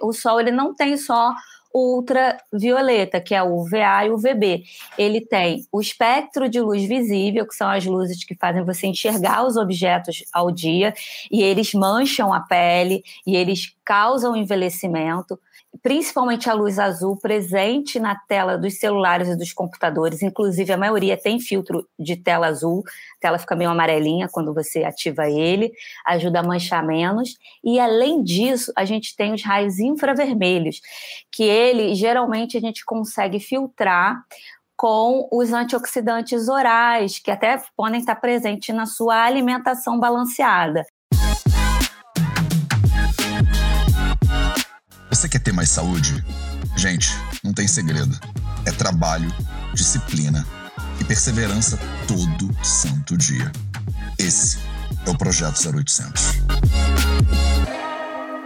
O sol ele não tem só ultravioleta, que é o UVA e o UVB. Ele tem o espectro de luz visível, que são as luzes que fazem você enxergar os objetos ao dia, e eles mancham a pele e eles causam envelhecimento. Principalmente a luz azul presente na tela dos celulares e dos computadores, inclusive a maioria tem filtro de tela azul, a tela fica meio amarelinha quando você ativa ele, ajuda a manchar menos, e além disso, a gente tem os raios infravermelhos, que ele geralmente a gente consegue filtrar com os antioxidantes orais, que até podem estar presentes na sua alimentação balanceada. Você quer ter mais saúde? Gente, não tem segredo. É trabalho, disciplina e perseverança todo santo dia. Esse é o Projeto 0800.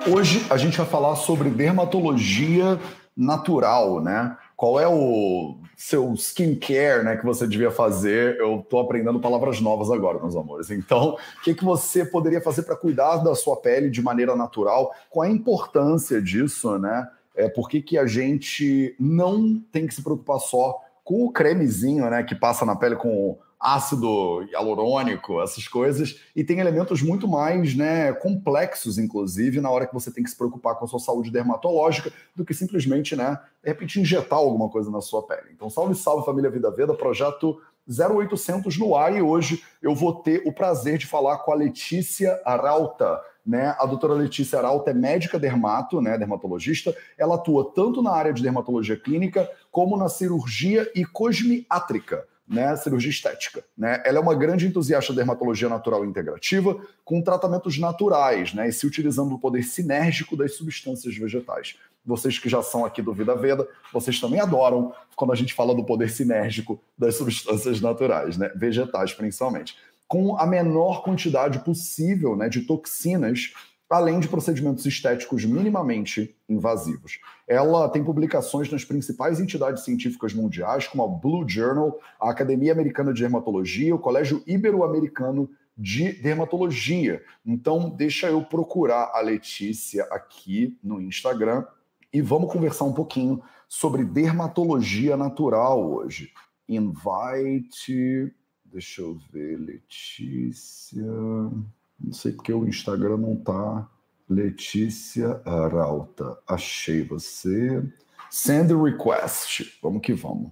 Hoje a gente vai falar sobre dermatologia natural, né? Qual é o seu skincare né, que você devia fazer? Eu estou aprendendo palavras novas agora, meus amores. Então, o que, que você poderia fazer para cuidar da sua pele de maneira natural? Qual a importância disso, né? É, por que, que a gente não tem que se preocupar só com o cremezinho, né, que passa na pele com ácido hialurônico, essas coisas, e tem elementos muito mais né, complexos, inclusive, na hora que você tem que se preocupar com a sua saúde dermatológica, do que simplesmente, né, de repente, injetar alguma coisa na sua pele. Então, salve, salve, família Vida Veda, projeto 0800 no ar, e hoje eu vou ter o prazer de falar com a Letícia Arauta, né? A doutora Letícia Arauta é médica dermato, né, dermatologista. Ela atua tanto na área de dermatologia clínica como na cirurgia e cosmiátrica né, cirurgia estética. Né? Ela é uma grande entusiasta da dermatologia natural integrativa, com tratamentos naturais, né, e se utilizando o poder sinérgico das substâncias vegetais. Vocês que já são aqui do Vida Veda, vocês também adoram quando a gente fala do poder sinérgico das substâncias naturais, né, vegetais principalmente, com a menor quantidade possível né, de toxinas além de procedimentos estéticos minimamente invasivos. Ela tem publicações nas principais entidades científicas mundiais, como a Blue Journal, a Academia Americana de Dermatologia, o Colégio Ibero-Americano de Dermatologia. Então, deixa eu procurar a Letícia aqui no Instagram e vamos conversar um pouquinho sobre dermatologia natural hoje. Invite. Deixa eu ver, Letícia. Não sei porque o Instagram não tá. Letícia Arauta. Achei você. Send request. Vamos que vamos.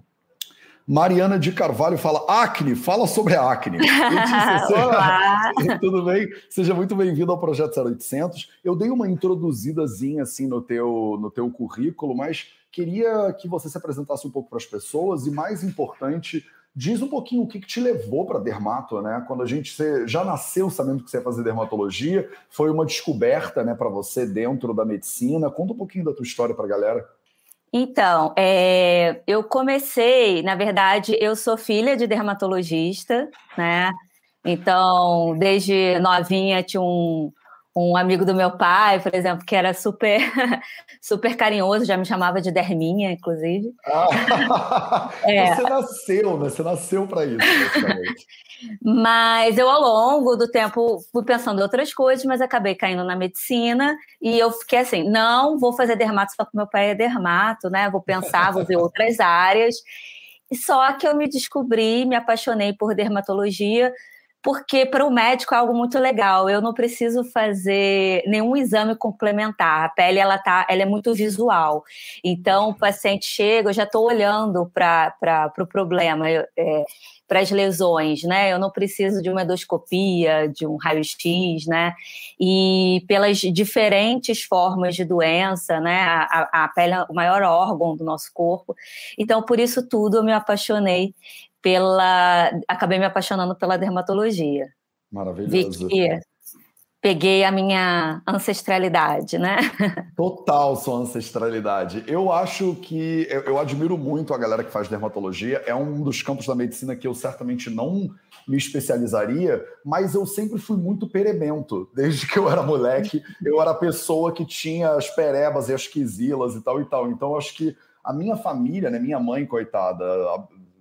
Mariana de Carvalho fala acne, fala sobre a acne. Letícia, Olá! Tudo bem? Seja muito bem-vindo ao Projeto 0800. Eu dei uma introduzidazinha assim no teu, no teu currículo, mas queria que você se apresentasse um pouco para as pessoas e, mais importante, Diz um pouquinho o que, que te levou para dermato, né? Quando a gente você já nasceu sabendo que você ia fazer dermatologia, foi uma descoberta, né, para você dentro da medicina. Conta um pouquinho da tua história para a galera. Então, é, eu comecei, na verdade, eu sou filha de dermatologista, né? Então, desde novinha tinha um, um amigo do meu pai, por exemplo, que era super super carinhoso, já me chamava de Derminha, inclusive. Ah, é. Você nasceu, né? Você nasceu para isso, basicamente. mas eu, ao longo do tempo, fui pensando em outras coisas, mas acabei caindo na medicina e eu fiquei assim: não, vou fazer dermato só porque meu pai é dermato, né? Vou pensar, vou ver outras áreas. Só que eu me descobri, me apaixonei por dermatologia porque para o médico é algo muito legal. Eu não preciso fazer nenhum exame complementar. A pele ela tá, ela é muito visual. Então o paciente chega, eu já estou olhando para o pro problema, é, para as lesões, né? Eu não preciso de uma endoscopia, de um raio-x, né? E pelas diferentes formas de doença, né? A, a pele é o maior órgão do nosso corpo. Então por isso tudo eu me apaixonei pela. Acabei me apaixonando pela dermatologia. Maravilhoso. Vi que peguei a minha ancestralidade, né? Total sua ancestralidade. Eu acho que eu, eu, admiro muito a galera que faz dermatologia. É um dos campos da medicina que eu certamente não me especializaria, mas eu sempre fui muito perebento. Desde que eu era moleque, eu era a pessoa que tinha as perebas e as quisilas e tal e tal. Então, acho que a minha família, né, minha mãe, coitada,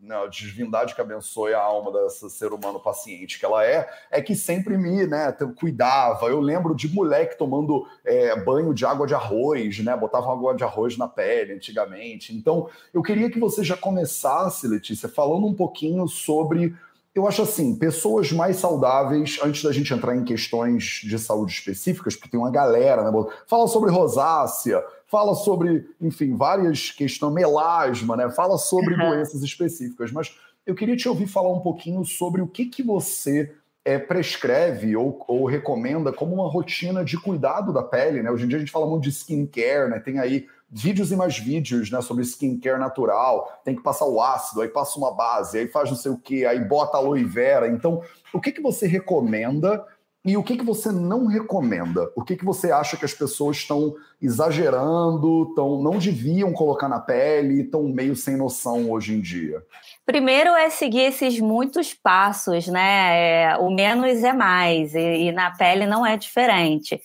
né, divindade que abençoe a alma desse ser humano paciente que ela é, é que sempre me né, cuidava. Eu lembro de moleque tomando é, banho de água de arroz, né? Botava água de arroz na pele antigamente. Então, eu queria que você já começasse, Letícia, falando um pouquinho sobre eu acho assim, pessoas mais saudáveis, antes da gente entrar em questões de saúde específicas, porque tem uma galera, né? Fala sobre rosácea, fala sobre, enfim, várias questões, melasma, né? Fala sobre uhum. doenças específicas. Mas eu queria te ouvir falar um pouquinho sobre o que, que você é, prescreve ou, ou, recomenda como uma rotina de cuidado da pele, né? Hoje em dia a gente fala muito de skincare, né? Tem aí vídeos e mais vídeos, né, sobre skincare natural, tem que passar o ácido, aí passa uma base, aí faz não sei o que, aí bota aloe vera. Então, o que, que você recomenda e o que, que você não recomenda? O que, que você acha que as pessoas estão exagerando, tão, não deviam colocar na pele, estão meio sem noção hoje em dia? Primeiro é seguir esses muitos passos, né? É, o menos é mais, e, e na pele não é diferente.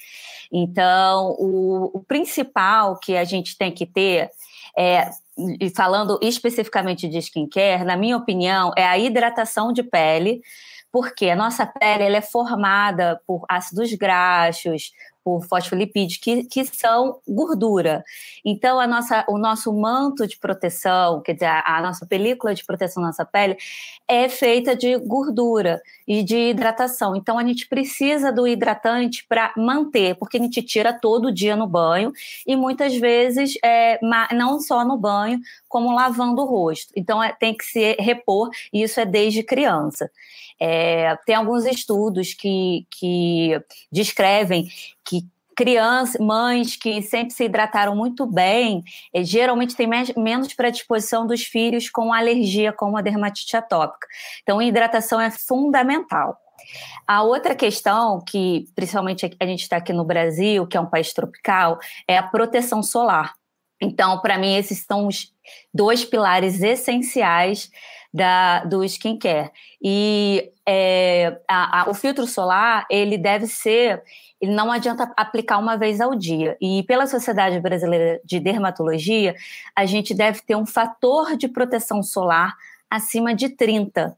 Então, o, o principal que a gente tem que ter é, e falando especificamente de skincare, na minha opinião, é a hidratação de pele, porque a nossa pele ela é formada por ácidos graxos, por fosfolipídios, que, que são gordura. Então, a nossa, o nosso manto de proteção, quer dizer, a, a nossa película de proteção da nossa pele, é feita de gordura e de hidratação. Então, a gente precisa do hidratante para manter, porque a gente tira todo dia no banho e muitas vezes, é, não só no banho, como lavando o rosto. Então, é, tem que se repor, e isso é desde criança. É, tem alguns estudos que, que descrevem que crianças, mães que sempre se hidrataram muito bem, eh, geralmente têm menos predisposição dos filhos com alergia, como a dermatite atópica. Então, hidratação é fundamental. A outra questão, que principalmente a gente está aqui no Brasil, que é um país tropical, é a proteção solar. Então, para mim, esses são os dois pilares essenciais da, do skincare. E é, a, a, o filtro solar, ele deve ser, ele não adianta aplicar uma vez ao dia. E pela Sociedade Brasileira de Dermatologia, a gente deve ter um fator de proteção solar acima de 30.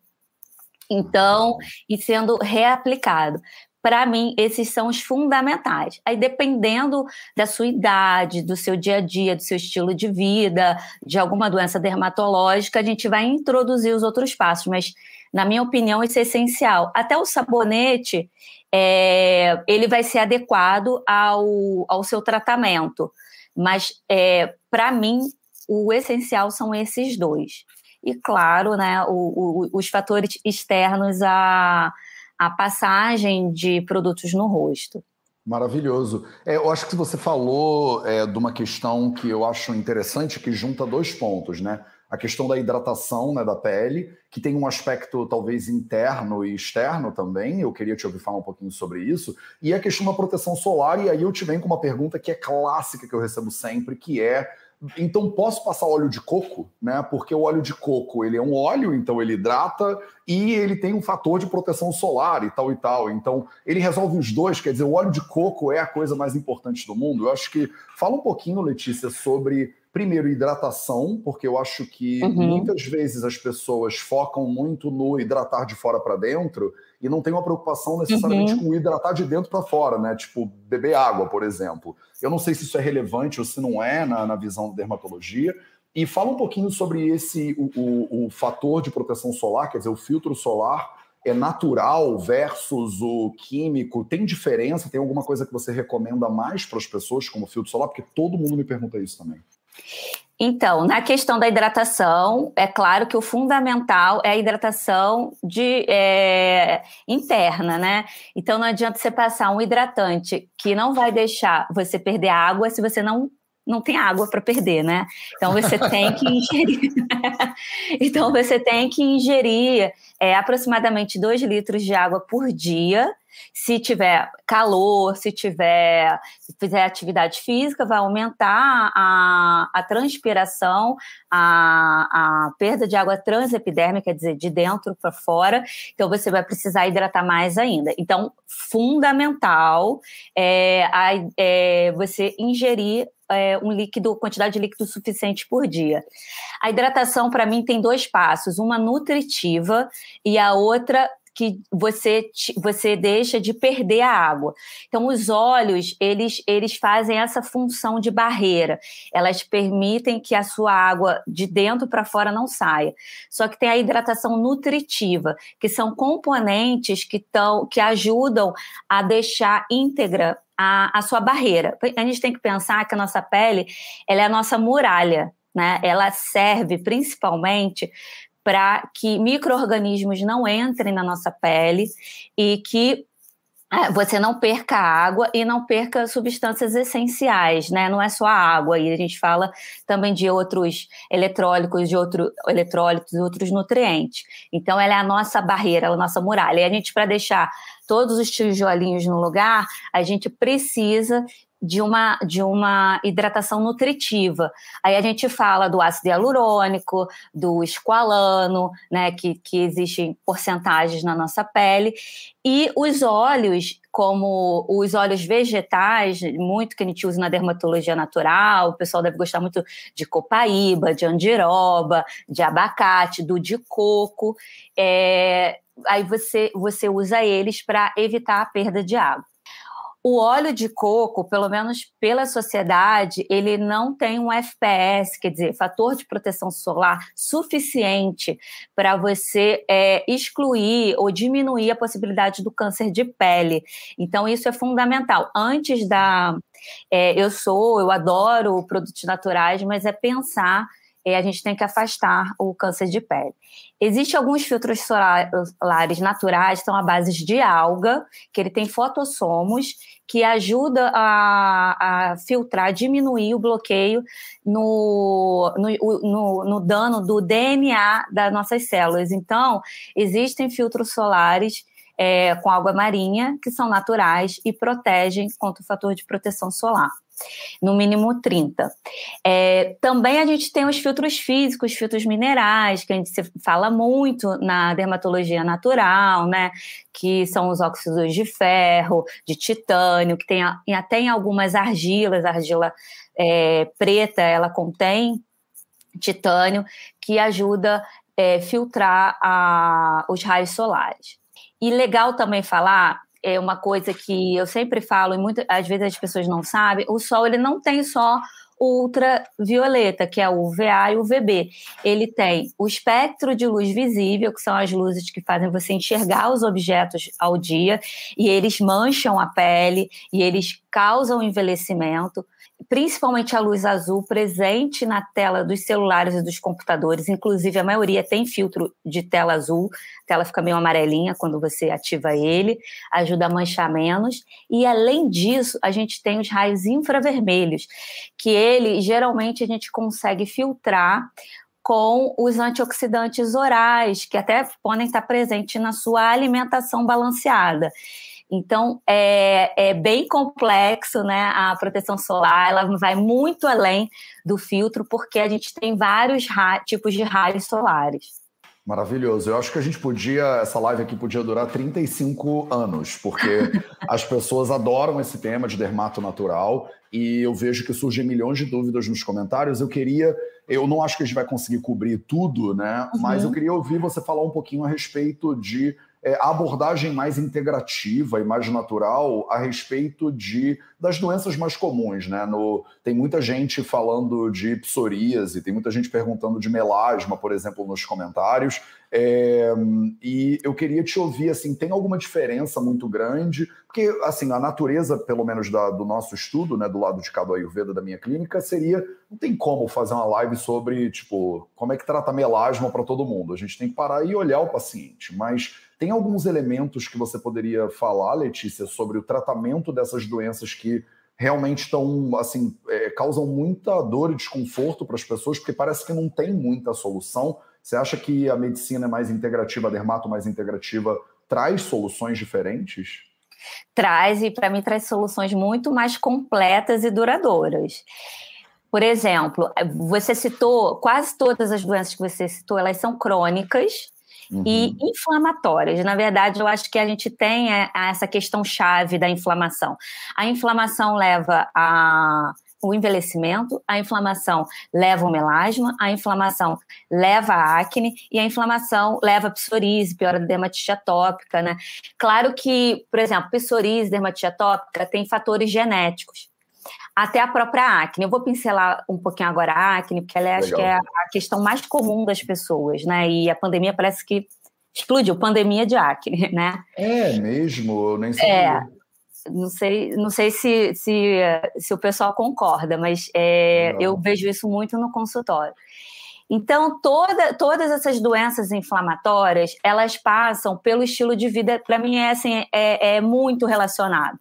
Então, e sendo reaplicado. Para mim, esses são os fundamentais. Aí, dependendo da sua idade, do seu dia a dia, do seu estilo de vida, de alguma doença dermatológica, a gente vai introduzir os outros passos, mas, na minha opinião, isso é essencial. Até o sabonete, é, ele vai ser adequado ao, ao seu tratamento, mas, é, para mim, o essencial são esses dois. E, claro, né, o, o, os fatores externos a a passagem de produtos no rosto. Maravilhoso. É, eu acho que você falou é, de uma questão que eu acho interessante, que junta dois pontos, né? A questão da hidratação né, da pele, que tem um aspecto talvez interno e externo também. Eu queria te ouvir falar um pouquinho sobre isso. E a questão da proteção solar, e aí eu te venho com uma pergunta que é clássica que eu recebo sempre, que é então posso passar óleo de coco, né? Porque o óleo de coco ele é um óleo, então ele hidrata e ele tem um fator de proteção solar e tal e tal. Então ele resolve os dois. Quer dizer, o óleo de coco é a coisa mais importante do mundo. Eu acho que fala um pouquinho, Letícia, sobre primeiro hidratação, porque eu acho que uhum. muitas vezes as pessoas focam muito no hidratar de fora para dentro e não tem uma preocupação necessariamente uhum. com hidratar de dentro para fora, né? Tipo, beber água, por exemplo. Eu não sei se isso é relevante ou se não é na, na visão da dermatologia. E fala um pouquinho sobre esse o, o, o fator de proteção solar, quer dizer, o filtro solar é natural versus o químico? Tem diferença? Tem alguma coisa que você recomenda mais para as pessoas como filtro solar? Porque todo mundo me pergunta isso também. Então, na questão da hidratação, é claro que o fundamental é a hidratação de, é, interna, né? Então, não adianta você passar um hidratante que não vai deixar você perder água se você não não tem água para perder, né? Então você tem que ingerir. então você tem que ingerir é, aproximadamente 2 litros de água por dia se tiver calor, se tiver, se fizer atividade física, vai aumentar a, a transpiração, a, a perda de água transepidérmica, quer dizer, de dentro para fora. Então, você vai precisar hidratar mais ainda. Então, fundamental é, a, é você ingerir é, um líquido, quantidade de líquido suficiente por dia. A hidratação, para mim, tem dois passos: uma nutritiva e a outra que você, você deixa de perder a água. Então, os olhos, eles, eles fazem essa função de barreira. Elas permitem que a sua água de dentro para fora não saia. Só que tem a hidratação nutritiva, que são componentes que, tão, que ajudam a deixar íntegra a, a sua barreira. A gente tem que pensar que a nossa pele ela é a nossa muralha. Né? Ela serve principalmente para que micro-organismos não entrem na nossa pele e que é, você não perca água e não perca substâncias essenciais, né? Não é só a água, e a gente fala também de outros eletrólicos, de outro, eletrólitos e outros nutrientes. Então, ela é a nossa barreira, a nossa muralha. E a gente, para deixar todos os tijolinhos no lugar, a gente precisa de uma, de uma hidratação nutritiva. Aí a gente fala do ácido hialurônico, do esqualano, né, que, que existem porcentagens na nossa pele, e os óleos, como os óleos vegetais, muito que a gente usa na dermatologia natural, o pessoal deve gostar muito de copaíba, de andiroba, de abacate, do de coco, é, aí você, você usa eles para evitar a perda de água. O óleo de coco, pelo menos pela sociedade, ele não tem um FPS, quer dizer, fator de proteção solar suficiente para você é, excluir ou diminuir a possibilidade do câncer de pele. Então, isso é fundamental. Antes da. É, eu sou, eu adoro produtos naturais, mas é pensar a gente tem que afastar o câncer de pele. Existem alguns filtros solares naturais, estão à base de alga, que ele tem fotossomos, que ajuda a, a filtrar, diminuir o bloqueio no, no, no, no dano do DNA das nossas células. Então, existem filtros solares é, com água marinha, que são naturais e protegem contra o fator de proteção solar no mínimo 30. É, também a gente tem os filtros físicos, filtros minerais, que a gente fala muito na dermatologia natural, né? Que são os óxidos de ferro, de titânio, que tem até em algumas argilas, argila é, preta, ela contém titânio, que ajuda a é, filtrar a, os raios solares. E legal também falar é uma coisa que eu sempre falo e muitas às vezes as pessoas não sabem, o sol ele não tem só ultravioleta, que é o UVA e o UVB. Ele tem o espectro de luz visível, que são as luzes que fazem você enxergar os objetos ao dia, e eles mancham a pele e eles causam envelhecimento principalmente a luz azul presente na tela dos celulares e dos computadores, inclusive a maioria tem filtro de tela azul, a tela fica meio amarelinha quando você ativa ele, ajuda a manchar menos, e além disso, a gente tem os raios infravermelhos, que ele geralmente a gente consegue filtrar com os antioxidantes orais, que até podem estar presentes na sua alimentação balanceada. Então, é, é bem complexo, né? A proteção solar, ela vai muito além do filtro, porque a gente tem vários tipos de raios solares. Maravilhoso. Eu acho que a gente podia, essa live aqui podia durar 35 anos, porque as pessoas adoram esse tema de dermato natural e eu vejo que surgem milhões de dúvidas nos comentários. Eu queria, eu não acho que a gente vai conseguir cobrir tudo, né? Uhum. Mas eu queria ouvir você falar um pouquinho a respeito de a abordagem mais integrativa e mais natural a respeito de das doenças mais comuns, né? No, tem muita gente falando de psoríase, tem muita gente perguntando de melasma, por exemplo, nos comentários. É, e eu queria te ouvir, assim, tem alguma diferença muito grande? Porque, assim, a natureza, pelo menos da, do nosso estudo, né, do lado de cada Ayurveda da minha clínica, seria, não tem como fazer uma live sobre, tipo, como é que trata melasma para todo mundo. A gente tem que parar e olhar o paciente, mas tem alguns elementos que você poderia falar, Letícia, sobre o tratamento dessas doenças que realmente estão, assim, é, causam muita dor e desconforto para as pessoas, porque parece que não tem muita solução. Você acha que a medicina é mais integrativa, a dermato mais integrativa, traz soluções diferentes? Traz, e para mim traz soluções muito mais completas e duradouras. Por exemplo, você citou, quase todas as doenças que você citou, elas são crônicas, Uhum. e inflamatórias. Na verdade, eu acho que a gente tem é, essa questão chave da inflamação. A inflamação leva a o envelhecimento, a inflamação leva o melasma, a inflamação leva a acne e a inflamação leva a psoríase, piora a dermatite atópica, né? Claro que, por exemplo, psoríase, dermatite atópica tem fatores genéticos. Até a própria acne. Eu vou pincelar um pouquinho agora a acne, porque ela é, acho que é a questão mais comum das pessoas, né? E a pandemia parece que explodiu, pandemia de acne, né? É mesmo, eu nem sabia. É, não sei, não sei se, se, se o pessoal concorda, mas é, eu vejo isso muito no consultório. Então, toda, todas essas doenças inflamatórias, elas passam pelo estilo de vida, para mim, é, assim, é, é muito relacionado.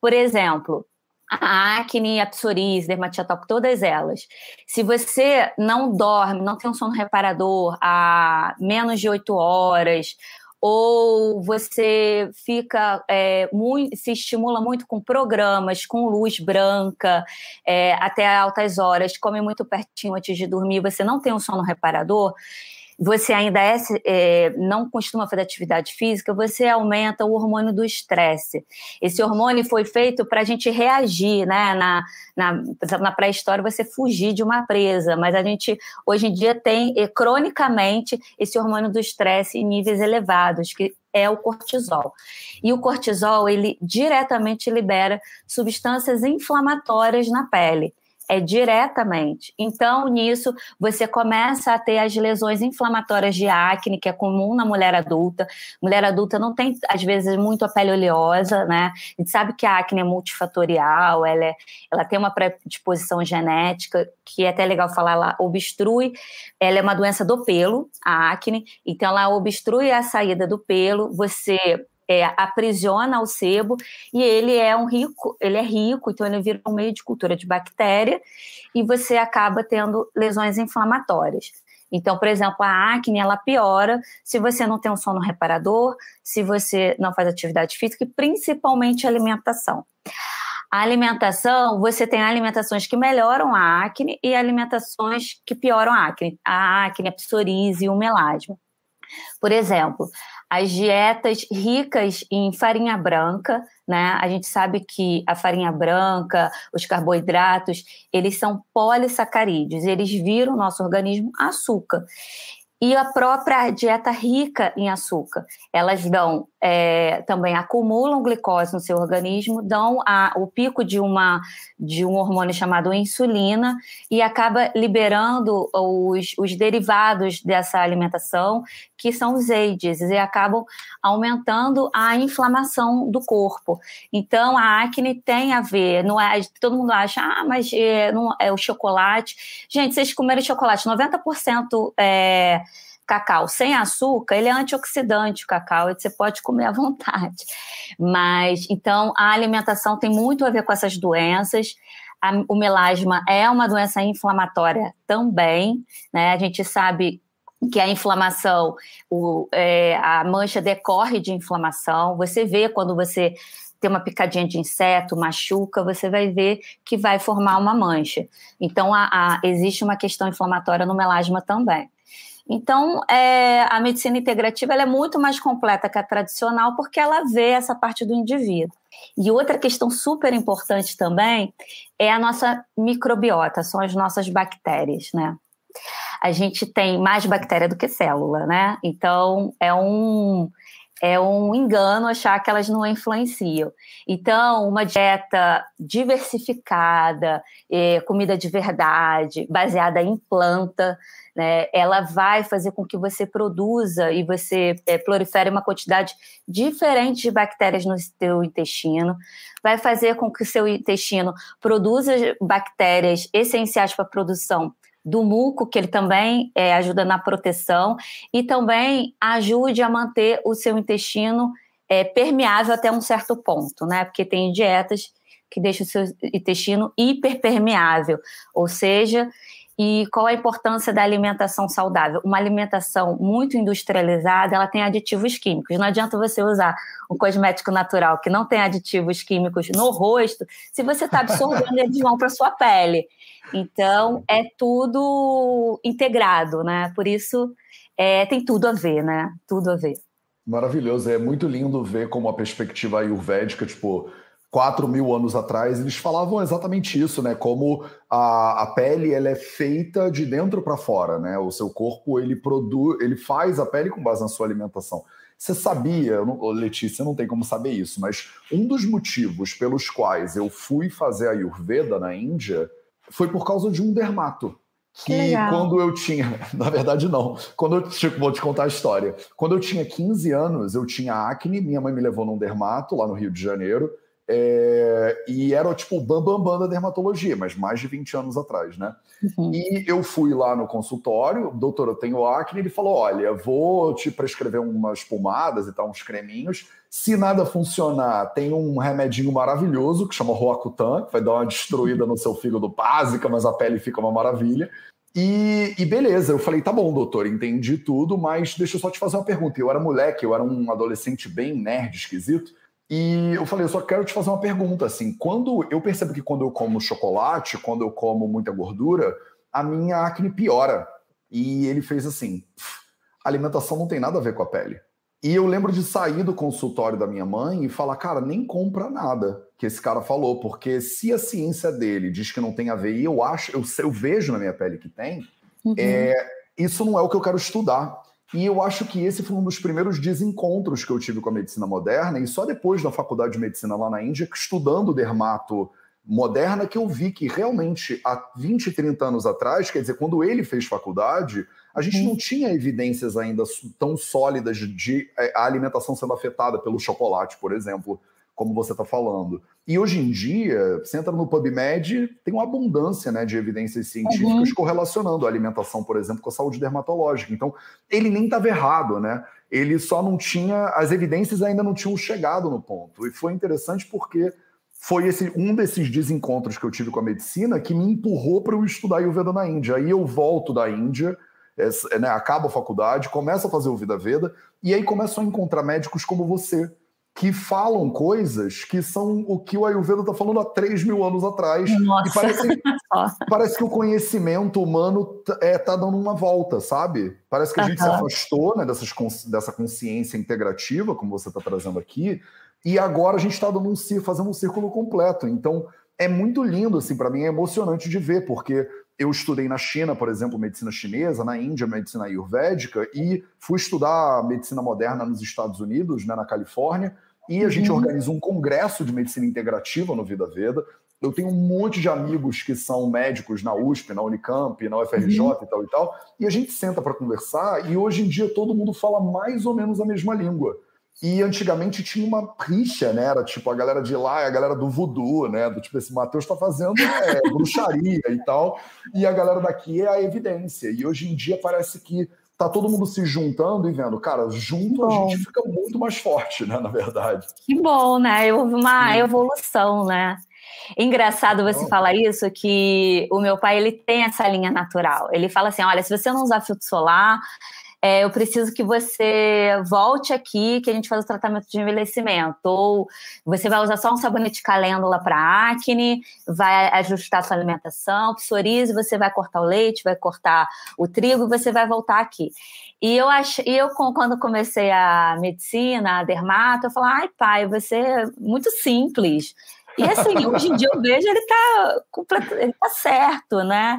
Por exemplo, a acne, a psoríase, dermatite todas elas. Se você não dorme, não tem um sono reparador há menos de oito horas, ou você fica é, muito, se estimula muito com programas, com luz branca, é, até altas horas, come muito pertinho antes de dormir, você não tem um sono reparador, você ainda é, é, não costuma fazer atividade física, você aumenta o hormônio do estresse. Esse hormônio foi feito para a gente reagir, né? Na, na, na pré-história, você fugir de uma presa, mas a gente hoje em dia tem cronicamente esse hormônio do estresse em níveis elevados, que é o cortisol. E o cortisol, ele diretamente libera substâncias inflamatórias na pele é diretamente. Então, nisso, você começa a ter as lesões inflamatórias de acne, que é comum na mulher adulta. Mulher adulta não tem, às vezes, muito a pele oleosa, né? A gente sabe que a acne é multifatorial, ela, é, ela tem uma predisposição genética, que é até legal falar, ela obstrui, ela é uma doença do pelo, a acne, então ela obstrui a saída do pelo, você é, aprisiona o sebo e ele é um rico, ele é rico, então ele vira um meio de cultura de bactéria e você acaba tendo lesões inflamatórias. Então, por exemplo, a acne ela piora se você não tem um sono reparador, se você não faz atividade física e principalmente alimentação. A alimentação, você tem alimentações que melhoram a acne e alimentações que pioram a acne. A acne, a psoríase e o melasma. Por exemplo, as dietas ricas em farinha branca, né? A gente sabe que a farinha branca, os carboidratos, eles são polissacarídeos, eles viram o nosso organismo açúcar e a própria dieta rica em açúcar. Elas dão é, também acumulam glicose no seu organismo, dão a, o pico de, uma, de um hormônio chamado insulina e acaba liberando os, os derivados dessa alimentação, que são os AIDS, e acabam aumentando a inflamação do corpo. Então, a acne tem a ver, não é, todo mundo acha, ah, mas é, não, é o chocolate. Gente, vocês comerem chocolate, 90% é cacau sem açúcar, ele é antioxidante o cacau, você pode comer à vontade. Mas então a alimentação tem muito a ver com essas doenças. A, o melasma é uma doença inflamatória também, né? A gente sabe que a inflamação, o, é, a mancha decorre de inflamação. Você vê quando você tem uma picadinha de inseto, machuca, você vai ver que vai formar uma mancha. Então, a, a, existe uma questão inflamatória no melasma também. Então, é, a medicina integrativa é muito mais completa que a tradicional porque ela vê essa parte do indivíduo. E outra questão super importante também é a nossa microbiota, são as nossas bactérias, né? A gente tem mais bactéria do que célula, né? Então, é um é um engano achar que elas não influenciam. Então, uma dieta diversificada, é, comida de verdade, baseada em planta, né, ela vai fazer com que você produza e você é, prolifere uma quantidade diferente de bactérias no seu intestino, vai fazer com que o seu intestino produza bactérias essenciais para a produção do muco, que ele também é, ajuda na proteção, e também ajude a manter o seu intestino é, permeável até um certo ponto, né? Porque tem dietas que deixam o seu intestino hiperpermeável, ou seja, e qual a importância da alimentação saudável? Uma alimentação muito industrializada, ela tem aditivos químicos. Não adianta você usar um cosmético natural que não tem aditivos químicos no rosto, se você está absorvendo eles vão para sua pele. Então, é tudo integrado, né? Por isso, é, tem tudo a ver, né? Tudo a ver. Maravilhoso. É muito lindo ver como a perspectiva ayurvédica, tipo, 4 mil anos atrás, eles falavam exatamente isso, né? Como a, a pele ela é feita de dentro para fora, né? O seu corpo ele produz, ele faz a pele com base na sua alimentação. Você sabia, não, Letícia, não tem como saber isso, mas um dos motivos pelos quais eu fui fazer a Ayurveda na Índia foi por causa de um dermato. Que, que quando eu tinha, na verdade não, quando eu tipo, vou te contar a história. Quando eu tinha 15 anos, eu tinha acne, minha mãe me levou num dermato lá no Rio de Janeiro. É, e era tipo o bambambam bam, bam da dermatologia, mas mais de 20 anos atrás, né? Uhum. E eu fui lá no consultório, doutor, eu tenho acne, ele falou: olha, vou te prescrever umas pomadas e tal, uns creminhos. Se nada funcionar, tem um remedinho maravilhoso que chama Roacutan, que vai dar uma destruída no seu fígado básica, mas a pele fica uma maravilha. E, e, beleza, eu falei, tá bom, doutor, entendi tudo, mas deixa eu só te fazer uma pergunta. Eu era moleque, eu era um adolescente bem nerd, esquisito. E eu falei, eu só quero te fazer uma pergunta, assim, quando eu percebo que quando eu como chocolate, quando eu como muita gordura, a minha acne piora. E ele fez assim, alimentação não tem nada a ver com a pele. E eu lembro de sair do consultório da minha mãe e falar, cara, nem compra nada que esse cara falou, porque se a ciência dele diz que não tem a ver, e eu acho, eu, eu vejo na minha pele que tem, uhum. é, isso não é o que eu quero estudar. E eu acho que esse foi um dos primeiros desencontros que eu tive com a medicina moderna, e só depois da faculdade de medicina lá na Índia, estudando dermato moderna, que eu vi que realmente há 20, 30 anos atrás, quer dizer, quando ele fez faculdade, a gente não tinha evidências ainda tão sólidas de é, a alimentação sendo afetada pelo chocolate, por exemplo como você está falando. E hoje em dia, você entra no PubMed, tem uma abundância né, de evidências científicas uhum. correlacionando a alimentação, por exemplo, com a saúde dermatológica. Então, ele nem estava errado, né? Ele só não tinha, as evidências ainda não tinham chegado no ponto. E foi interessante porque foi esse um desses desencontros que eu tive com a medicina que me empurrou para eu estudar Ayurveda na Índia. Aí eu volto da Índia, é, né, acabo a faculdade, começo a fazer o Vida Veda, e aí começo a encontrar médicos como você, que falam coisas que são o que o Ayurveda está falando há 3 mil anos atrás. Nossa. E parece, parece que o conhecimento humano é, tá dando uma volta, sabe? Parece que a gente se afastou né, dessas, dessa consciência integrativa, como você está trazendo aqui, e agora a gente está dando um fazendo um círculo completo. Então, é muito lindo, assim, para mim é emocionante de ver, porque eu estudei na China, por exemplo, medicina chinesa, na Índia, medicina ayurvédica, e fui estudar medicina moderna nos Estados Unidos, né, na Califórnia, e a gente uhum. organiza um congresso de medicina integrativa no Vida Veda. Eu tenho um monte de amigos que são médicos na USP, na Unicamp, na UFRJ uhum. e tal e tal. E a gente senta para conversar e hoje em dia todo mundo fala mais ou menos a mesma língua. E antigamente tinha uma rixa, né? Era tipo a galera de lá a galera do voodoo, né? Do tipo, esse Matheus está fazendo é, bruxaria e tal. E a galera daqui é a evidência. E hoje em dia parece que tá todo mundo se juntando e vendo, cara, junto a gente fica muito mais forte, né, na verdade. Que bom, né? Houve uma Sim. evolução, né? Engraçado você bom. falar isso, que o meu pai ele tem essa linha natural. Ele fala assim: olha, se você não usar filtro solar, é, eu preciso que você volte aqui, que a gente faz o tratamento de envelhecimento. Ou você vai usar só um sabonete calêndula para acne, vai ajustar sua alimentação, psoríase, você vai cortar o leite, vai cortar o trigo e você vai voltar aqui. E eu acho, e eu quando comecei a medicina, a dermato, eu falei, ai pai, você é muito simples. E assim, hoje em dia eu vejo ele tá, ele tá certo, né?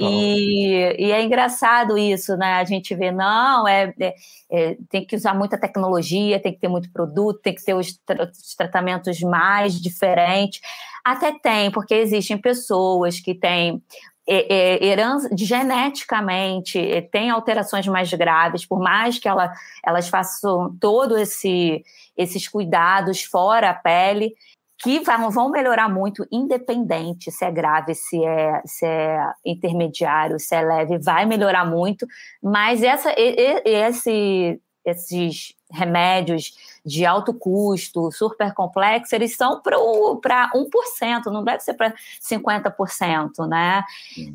E, e, é engraçado isso, né? A gente vê, não, é, é, é, tem que usar muita tecnologia, tem que ter muito produto, tem que ter os, tra os tratamentos mais diferentes. Até tem, porque existem pessoas que têm é, é, herança, geneticamente é, tem alterações mais graves, por mais que ela, elas façam todos esse, esses cuidados fora a pele, que vão melhorar muito, independente se é grave, se é, se é intermediário, se é leve, vai melhorar muito, mas essa, esse, esses remédios de alto custo, super complexos, eles são para 1%, não deve ser para 50%, né?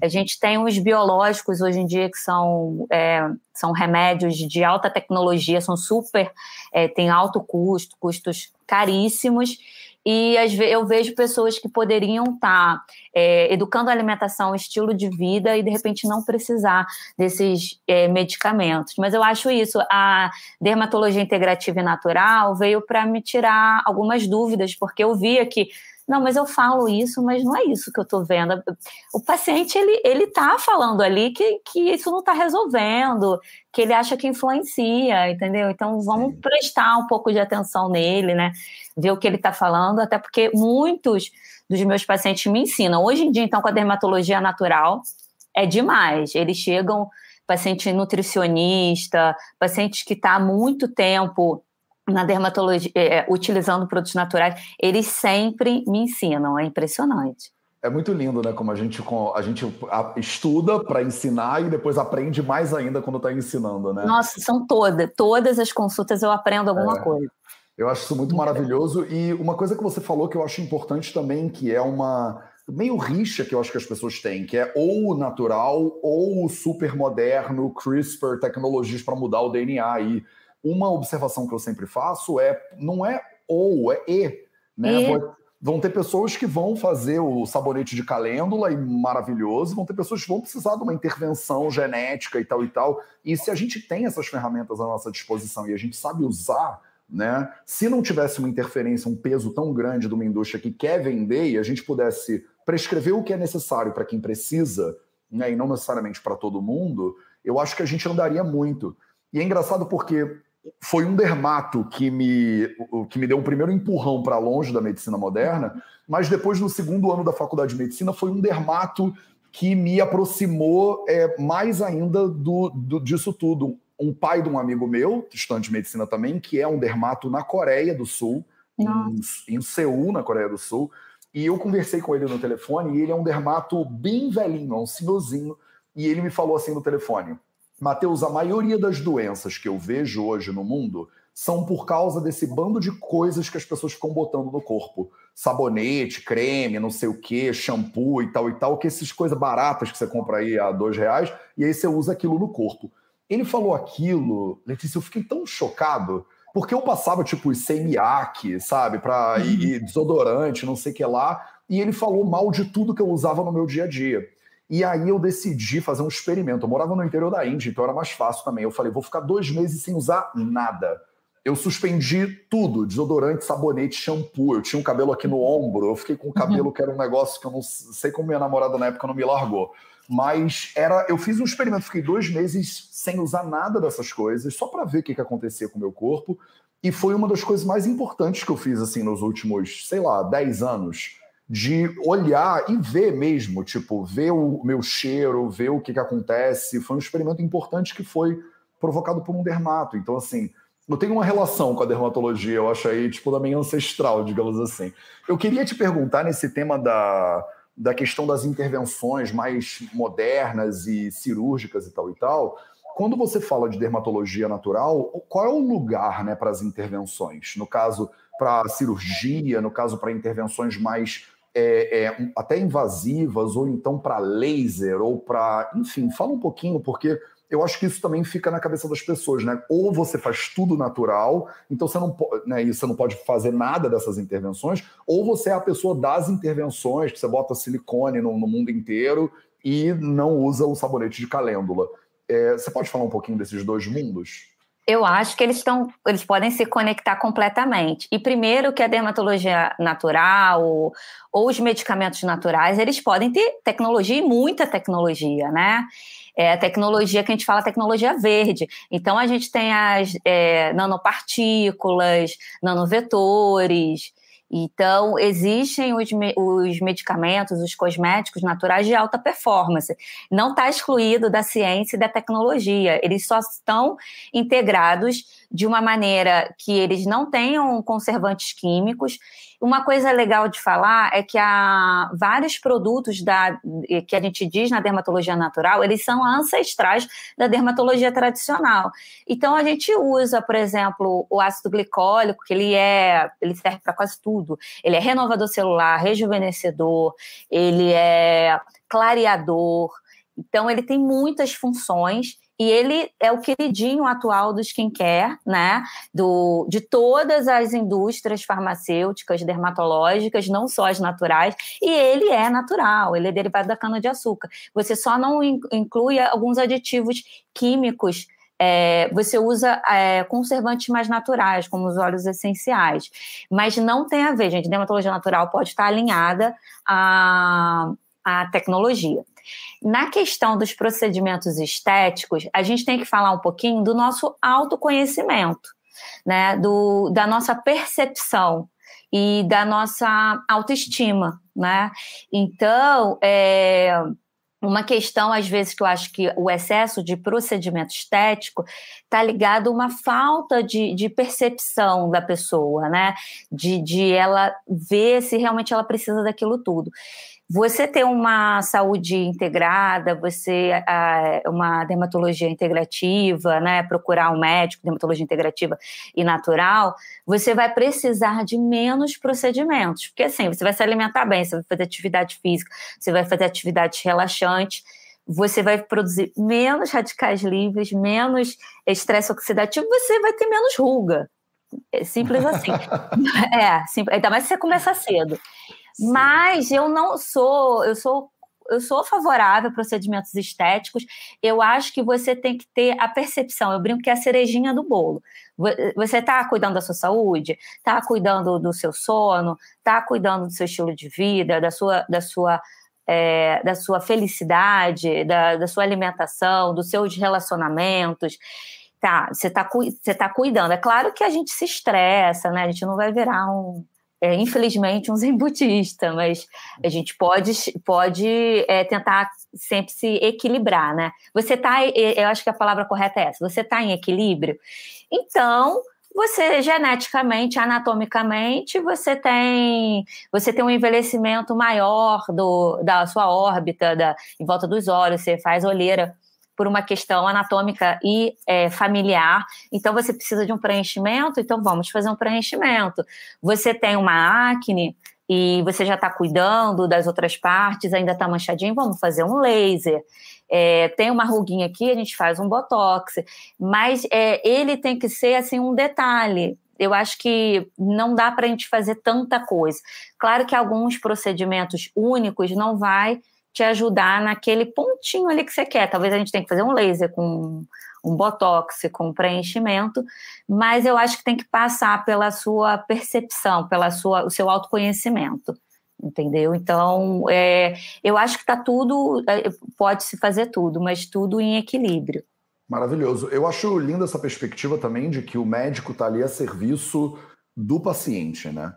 A gente tem os biológicos hoje em dia que são, é, são remédios de alta tecnologia, são super, é, tem alto custo, custos caríssimos, e eu vejo pessoas que poderiam estar tá, é, educando a alimentação, estilo de vida e de repente não precisar desses é, medicamentos. Mas eu acho isso, a dermatologia integrativa e natural veio para me tirar algumas dúvidas, porque eu via que não, mas eu falo isso, mas não é isso que eu estou vendo. O paciente, ele, ele tá falando ali que, que isso não está resolvendo, que ele acha que influencia, entendeu? Então, vamos Sim. prestar um pouco de atenção nele, né? Ver o que ele está falando, até porque muitos dos meus pacientes me ensinam. Hoje em dia, então, com a dermatologia natural, é demais. Eles chegam, paciente nutricionista, pacientes que está há muito tempo na dermatologia, é, é, utilizando produtos naturais, eles sempre me ensinam, é impressionante. É muito lindo, né? Como a gente, a gente estuda para ensinar e depois aprende mais ainda quando está ensinando, né? Nossa, são todas, todas as consultas eu aprendo alguma é, coisa. Eu acho isso muito maravilhoso. E uma coisa que você falou que eu acho importante também, que é uma meio rixa que eu acho que as pessoas têm, que é ou o natural ou o super moderno, CRISPR, tecnologias para mudar o DNA. E uma observação que eu sempre faço é não é ou, é e. Né? E... Vão ter pessoas que vão fazer o sabonete de calêndula e maravilhoso, vão ter pessoas que vão precisar de uma intervenção genética e tal e tal. E se a gente tem essas ferramentas à nossa disposição e a gente sabe usar, né? Se não tivesse uma interferência, um peso tão grande de uma indústria que quer vender e a gente pudesse prescrever o que é necessário para quem precisa, né, e não necessariamente para todo mundo, eu acho que a gente andaria muito. E é engraçado porque foi um dermato que me, que me deu o primeiro empurrão para longe da medicina moderna, mas depois, no segundo ano da faculdade de medicina, foi um dermato que me aproximou é, mais ainda do, do, disso tudo. Um pai de um amigo meu, estudante de medicina também, que é um dermato na Coreia do Sul, em, em Seul, na Coreia do Sul, e eu conversei com ele no telefone, e ele é um dermato bem velhinho, é um senhorzinho, e ele me falou assim no telefone: Mateus, a maioria das doenças que eu vejo hoje no mundo são por causa desse bando de coisas que as pessoas ficam botando no corpo. Sabonete, creme, não sei o que, shampoo e tal e tal, que essas coisas baratas que você compra aí a dois reais, e aí você usa aquilo no corpo. Ele falou aquilo, Letícia, eu fiquei tão chocado, porque eu passava, tipo, semiac, sabe, para uhum. ir desodorante, não sei o que lá, e ele falou mal de tudo que eu usava no meu dia a dia. E aí eu decidi fazer um experimento. Eu morava no interior da Índia, então era mais fácil também. Eu falei, vou ficar dois meses sem usar nada. Eu suspendi tudo: desodorante, sabonete, shampoo. Eu tinha um cabelo aqui no ombro, eu fiquei com o cabelo uhum. que era um negócio que eu não sei como minha namorada na época não me largou. Mas era, eu fiz um experimento, fiquei dois meses sem usar nada dessas coisas, só para ver o que, que acontecia com o meu corpo. E foi uma das coisas mais importantes que eu fiz assim nos últimos, sei lá, 10 anos de olhar e ver mesmo, tipo, ver o meu cheiro, ver o que, que acontece. Foi um experimento importante que foi provocado por um dermato. Então, assim, eu tenho uma relação com a dermatologia, eu acho aí, tipo, da minha ancestral, digamos assim. Eu queria te perguntar nesse tema da, da questão das intervenções mais modernas e cirúrgicas e tal e tal. Quando você fala de dermatologia natural, qual é o lugar né, para as intervenções? No caso, para cirurgia, no caso, para intervenções mais é, é, até invasivas, ou então para laser, ou para. Enfim, fala um pouquinho, porque eu acho que isso também fica na cabeça das pessoas, né? Ou você faz tudo natural, então você não, né, você não pode fazer nada dessas intervenções, ou você é a pessoa das intervenções, que você bota silicone no, no mundo inteiro e não usa o sabonete de calêndula. É, você pode falar um pouquinho desses dois mundos? Eu acho que eles estão, eles podem se conectar completamente. E primeiro que a dermatologia natural ou, ou os medicamentos naturais, eles podem ter tecnologia e muita tecnologia, né? É tecnologia que a gente fala tecnologia verde. Então a gente tem as é, nanopartículas, nanovetores, então, existem os, os, medicamentos, os cosméticos naturais de alta performance. Não está excluído da ciência e da tecnologia. Eles só estão integrados de uma maneira que eles não tenham conservantes químicos. Uma coisa legal de falar é que há vários produtos da, que a gente diz na dermatologia natural, eles são ancestrais da dermatologia tradicional. Então a gente usa, por exemplo, o ácido glicólico, que ele é, ele serve para quase tudo. Ele é renovador celular, rejuvenescedor, ele é clareador. Então ele tem muitas funções e ele é o queridinho atual do skincare, né? Do, de todas as indústrias farmacêuticas, dermatológicas, não só as naturais, e ele é natural, ele é derivado da cana-de-açúcar. Você só não inclui alguns aditivos químicos é, você usa é, conservantes mais naturais, como os óleos essenciais. Mas não tem a ver, gente. Dermatologia natural pode estar alinhada à, à tecnologia. Na questão dos procedimentos estéticos, a gente tem que falar um pouquinho do nosso autoconhecimento, né? do, da nossa percepção e da nossa autoestima. Né? Então, é, uma questão, às vezes, que eu acho que o excesso de procedimento estético está ligado a uma falta de, de, percepção da pessoa, né? De, de ela ver se realmente ela precisa daquilo tudo você ter uma saúde integrada, você uma dermatologia integrativa, né, procurar um médico, dermatologia integrativa e natural, você vai precisar de menos procedimentos, porque assim, você vai se alimentar bem, você vai fazer atividade física, você vai fazer atividades relaxantes, você vai produzir menos radicais livres, menos estresse oxidativo, você vai ter menos ruga. É simples assim. é, simples, ainda mais se você começar cedo. Mas eu não sou, eu sou eu sou favorável a procedimentos estéticos. Eu acho que você tem que ter a percepção. Eu brinco que é a cerejinha do bolo. Você está cuidando da sua saúde, está cuidando do seu sono, está cuidando do seu estilo de vida, da sua, da sua, é, da sua felicidade, da, da sua alimentação, dos seus relacionamentos tá, você está você tá cuidando. É claro que a gente se estressa, né? A gente não vai virar um, é, infelizmente, um zen mas a gente pode, pode é, tentar sempre se equilibrar, né? Você está, eu acho que a palavra correta é essa, você está em equilíbrio, então você geneticamente, anatomicamente, você tem você tem um envelhecimento maior do, da sua órbita, da, em volta dos olhos, você faz olheira por uma questão anatômica e é, familiar. Então, você precisa de um preenchimento, então vamos fazer um preenchimento. Você tem uma acne e você já está cuidando das outras partes, ainda está manchadinho, vamos fazer um laser. É, tem uma ruguinha aqui, a gente faz um botox, mas é, ele tem que ser assim um detalhe. Eu acho que não dá para a gente fazer tanta coisa. Claro que alguns procedimentos únicos não vai te ajudar naquele pontinho ali que você quer. Talvez a gente tenha que fazer um laser com um botox, com preenchimento, mas eu acho que tem que passar pela sua percepção, pela sua, o seu autoconhecimento, entendeu? Então, é, eu acho que está tudo, é, pode se fazer tudo, mas tudo em equilíbrio. Maravilhoso. Eu acho linda essa perspectiva também de que o médico está ali a serviço do paciente, né?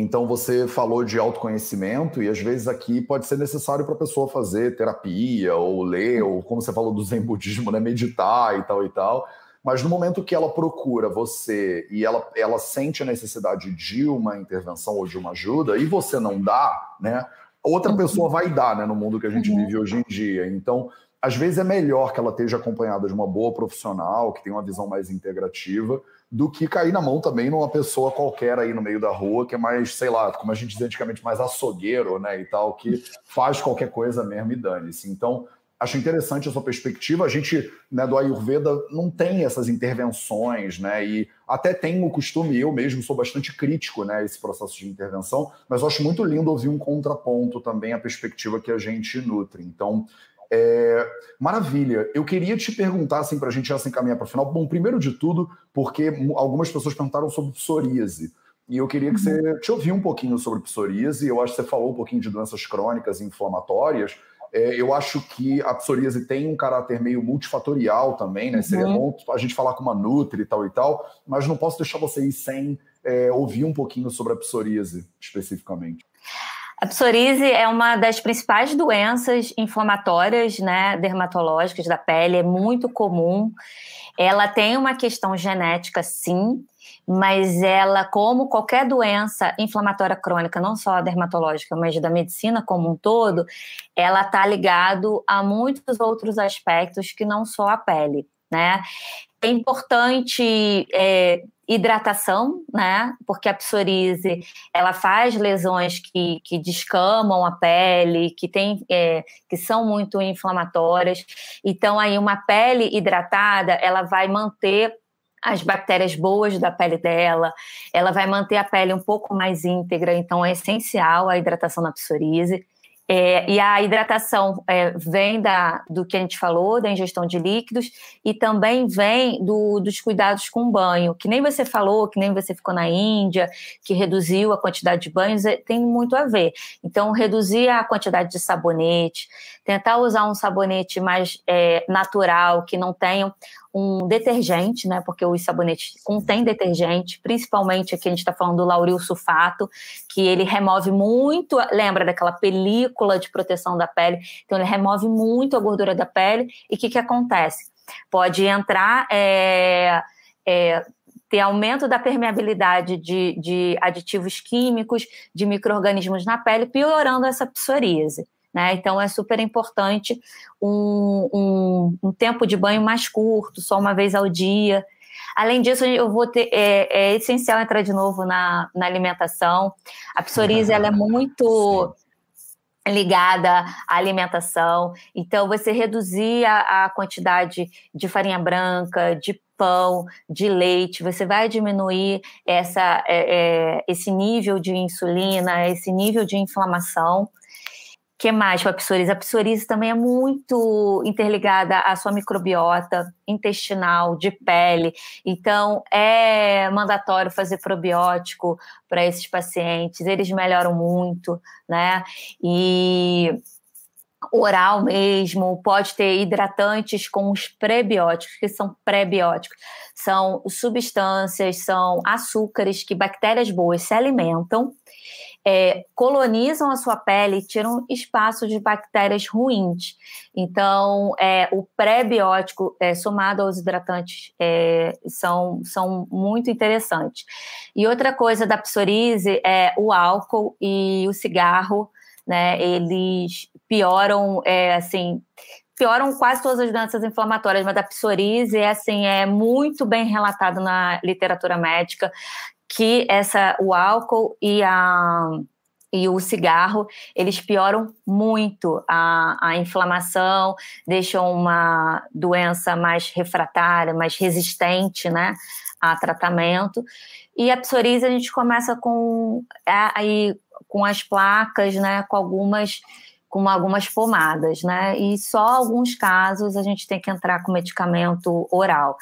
Então você falou de autoconhecimento e às vezes aqui pode ser necessário para a pessoa fazer terapia ou ler ou como você falou do zen budismo, né, meditar e tal e tal. Mas no momento que ela procura você e ela, ela sente a necessidade de uma intervenção ou de uma ajuda e você não dá, né? Outra uhum. pessoa vai dar, né, no mundo que a gente uhum. vive hoje em dia. Então, às vezes é melhor que ela esteja acompanhada de uma boa profissional, que tenha uma visão mais integrativa, do que cair na mão também numa pessoa qualquer aí no meio da rua, que é mais, sei lá, como a gente dizia antigamente, mais açougueiro, né, e tal, que faz qualquer coisa mesmo e dane-se. Então, acho interessante a sua perspectiva. A gente, né, do Ayurveda não tem essas intervenções, né, e até tem o costume, eu mesmo sou bastante crítico, né, esse processo de intervenção, mas acho muito lindo ouvir um contraponto também à perspectiva que a gente nutre. Então, é, maravilha. Eu queria te perguntar, assim, para a gente já se encaminhar para o final. Bom, primeiro de tudo, porque algumas pessoas perguntaram sobre psoríase. E eu queria que você uhum. te ouvir um pouquinho sobre psoríase. Eu acho que você falou um pouquinho de doenças crônicas e inflamatórias. É, eu acho que a psoríase tem um caráter meio multifatorial também, né? Uhum. Seria bom a gente falar com uma Nutri e tal e tal, mas não posso deixar você ir sem é, ouvir um pouquinho sobre a psoríase especificamente. A psoríase é uma das principais doenças inflamatórias, né, dermatológicas da pele, é muito comum. Ela tem uma questão genética, sim, mas ela, como qualquer doença inflamatória crônica, não só a dermatológica, mas da medicina como um todo, ela está ligado a muitos outros aspectos que não só a pele, né? É importante é, hidratação, né? Porque a psoríase ela faz lesões que, que descamam a pele, que tem, é, que são muito inflamatórias. Então aí uma pele hidratada ela vai manter as bactérias boas da pele dela, ela vai manter a pele um pouco mais íntegra, então é essencial a hidratação na psoríase. É, e a hidratação é, vem da, do que a gente falou, da ingestão de líquidos, e também vem do, dos cuidados com banho, que nem você falou, que nem você ficou na Índia, que reduziu a quantidade de banhos, é, tem muito a ver. Então, reduzir a quantidade de sabonete, tentar usar um sabonete mais é, natural, que não tenha um detergente, né? Porque os sabonetes contêm detergente, principalmente aqui a gente está falando do lauril sulfato, que ele remove muito, lembra daquela película de proteção da pele? Então ele remove muito a gordura da pele. E o que, que acontece? Pode entrar é, é, ter aumento da permeabilidade de, de aditivos químicos, de micro-organismos na pele, piorando essa psoríase. Né? Então, é super importante um, um, um, tempo de banho mais curto, só uma vez ao dia. Além disso, eu vou ter, é, é essencial entrar de novo na, na alimentação. A psoríase ela é muito ligada à alimentação. Então, você reduzir a, a, quantidade de farinha branca, de pão, de leite, você vai diminuir essa, é, é, esse nível de insulina, esse nível de inflamação que mais com a psoríase? A psoríase também é muito interligada à sua microbiota intestinal, de pele. Então, é mandatório fazer probiótico para esses pacientes. Eles melhoram muito, né? E oral mesmo, pode ter hidratantes com os prebióticos, que são prebióticos. São substâncias, são açúcares que bactérias boas se alimentam é, colonizam a sua pele e tiram espaço de bactérias ruins. Então, é, o pré-biótico é, somado aos hidratantes é, são, são muito interessantes. E outra coisa da psoríase é o álcool e o cigarro, né? Eles pioram, é, assim, pioram quase todas as doenças inflamatórias, mas a psoríase assim é muito bem relatado na literatura médica que essa, o álcool e a e o cigarro, eles pioram muito a, a inflamação, deixam uma doença mais refratária, mais resistente, né, a tratamento. E a psoríase a gente começa com aí com as placas, né, com algumas com algumas pomadas, né? E só alguns casos a gente tem que entrar com medicamento oral.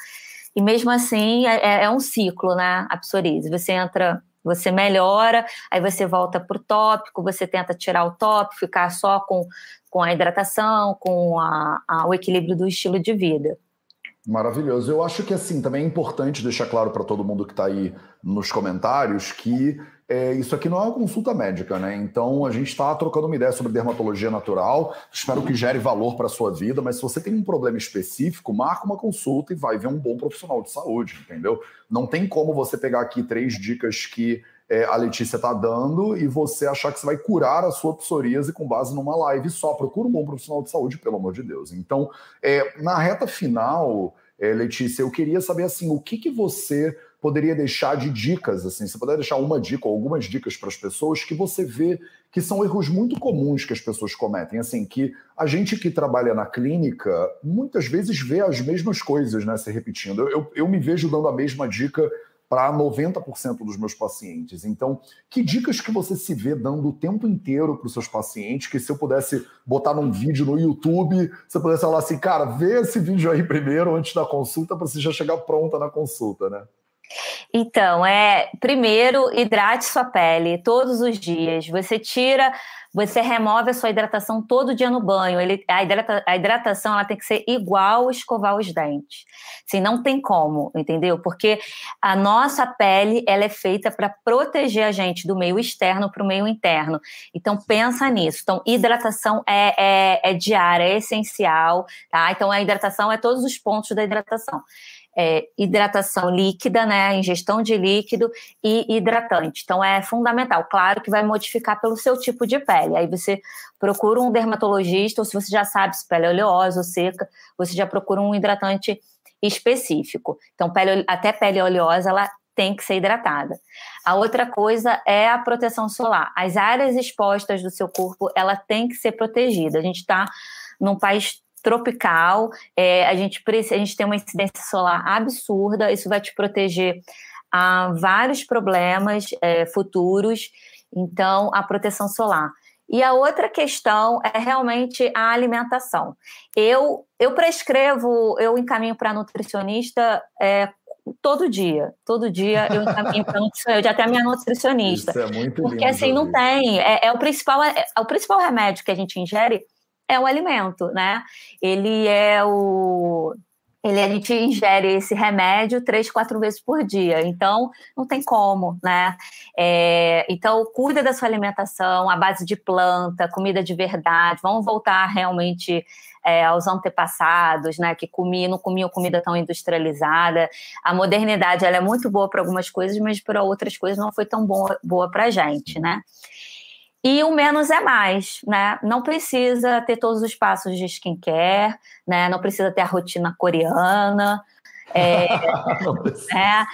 E mesmo assim, é, é, é um ciclo, né? A psoríase. Você entra, você melhora, aí você volta para o tópico, você tenta tirar o tópico, ficar só com, com a hidratação, com a, a, o equilíbrio do estilo de vida. Maravilhoso. Eu acho que assim também é importante deixar claro para todo mundo que está aí nos comentários que é, isso aqui não é uma consulta médica, né? Então a gente está trocando uma ideia sobre dermatologia natural. Espero que gere valor para a sua vida, mas se você tem um problema específico, marca uma consulta e vai ver um bom profissional de saúde, entendeu? Não tem como você pegar aqui três dicas que é, a Letícia está dando e você achar que você vai curar a sua psoríase com base numa live só. Procura um bom profissional de saúde, pelo amor de Deus. Então, é, na reta final, é, Letícia, eu queria saber assim, o que, que você poderia deixar de dicas, assim, você poderia deixar uma dica ou algumas dicas para as pessoas que você vê que são erros muito comuns que as pessoas cometem, assim, que a gente que trabalha na clínica muitas vezes vê as mesmas coisas, né, se repetindo. Eu, eu, eu me vejo dando a mesma dica para 90% dos meus pacientes. Então, que dicas que você se vê dando o tempo inteiro para os seus pacientes, que se eu pudesse botar num vídeo no YouTube, você pudesse falar assim, cara, vê esse vídeo aí primeiro antes da consulta para você já chegar pronta na consulta, né? Então, é primeiro hidrate sua pele todos os dias. Você tira, você remove a sua hidratação todo dia no banho. Ele, a, hidrata, a hidratação ela tem que ser igual escovar os dentes. Assim, não tem como, entendeu? Porque a nossa pele ela é feita para proteger a gente do meio externo para o meio interno. Então pensa nisso. Então hidratação é, é, é diária, é essencial, tá? Então a hidratação é todos os pontos da hidratação é, hidratação líquida, né, ingestão de líquido e hidratante. Então é fundamental. Claro que vai modificar pelo seu tipo de pele. Aí você procura um dermatologista, ou se você já sabe se pele é oleosa ou seca, você já procura um hidratante específico. Então, pele, até pele oleosa, ela tem que ser hidratada. A outra coisa é a proteção solar. As áreas expostas do seu corpo, ela tem que ser protegida. A gente está num país tropical, é, a, gente, a gente tem uma incidência solar absurda, isso vai te proteger a vários problemas é, futuros, então a proteção solar. E a outra questão é realmente a alimentação. Eu, eu prescrevo, eu encaminho para nutricionista é, todo dia. Todo dia eu encaminho para nutricionista, eu já tenho a minha nutricionista. Isso é muito Porque assim, não tem. É, é o, principal, é, é, o principal remédio que a gente ingere é o alimento, né? Ele é o ele, a gente ingere esse remédio três, quatro vezes por dia. Então, não tem como, né? É, então, cuida da sua alimentação, a base de planta, comida de verdade. Vamos voltar realmente é, aos antepassados, né? Que comiam, não comiam comida tão industrializada. A modernidade, ela é muito boa para algumas coisas, mas para outras coisas não foi tão boa, boa para a gente, né? E o menos é mais, né? Não precisa ter todos os passos de skincare, né? Não precisa ter a rotina coreana, é, né?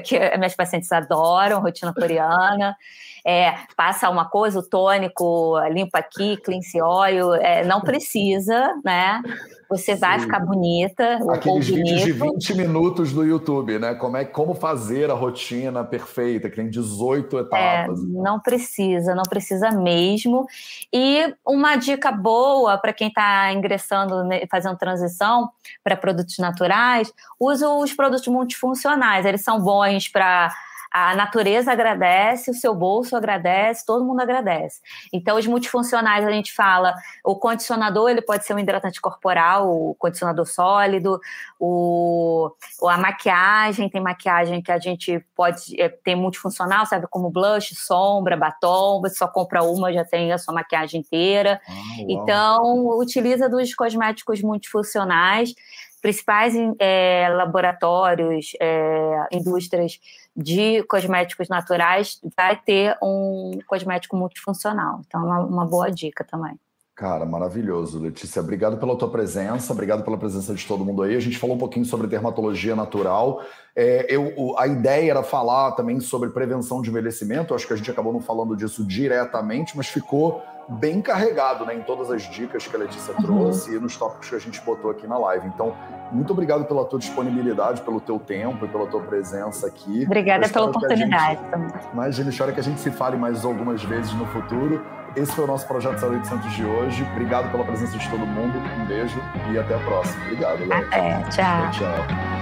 que minhas pacientes adoram rotina coreana. É, passa uma coisa, o tônico, limpa aqui, cleanse oil, é, não precisa, né? Você vai Sim. ficar bonita. Aqueles vídeos de 20 minutos do YouTube, né? Como, é, como fazer a rotina perfeita, que tem 18 é, etapas. É, não precisa, não precisa mesmo. E uma dica boa para quem está ingressando, fazendo transição para produtos naturais, usa os produtos multifuncionais. Eles são bons para a natureza agradece, o seu bolso agradece, todo mundo agradece. Então, os multifuncionais, a gente fala, o condicionador, ele pode ser um hidratante corporal, o condicionador sólido, o, a maquiagem, tem maquiagem que a gente pode, é, tem multifuncional, sabe, como blush, sombra, batom, você só compra uma, já tem a sua maquiagem inteira. Ah, então, utiliza dos cosméticos multifuncionais, principais é, laboratórios, é, indústrias de cosméticos naturais, vai ter um cosmético multifuncional. Então, é uma, boa dica também. Cara, maravilhoso, Letícia. Obrigado pela tua presença, obrigado pela presença de todo mundo aí. A gente falou um pouquinho sobre dermatologia natural. É, eu, a ideia era falar também sobre prevenção de envelhecimento. acho que a gente acabou não falando disso diretamente, mas ficou bem carregado né, em todas as dicas que a Letícia uhum. trouxe e nos tópicos que a gente botou aqui na live. Então, muito obrigado pela tua disponibilidade, pelo teu tempo e pela tua presença aqui. Obrigada pela oportunidade também. Imagina, espero que a gente se fale mais algumas vezes no futuro. Esse foi o nosso Projeto 0800 de hoje. Obrigado pela presença de todo mundo. Um beijo e até a próxima. Obrigado, Até. Tchau. tchau.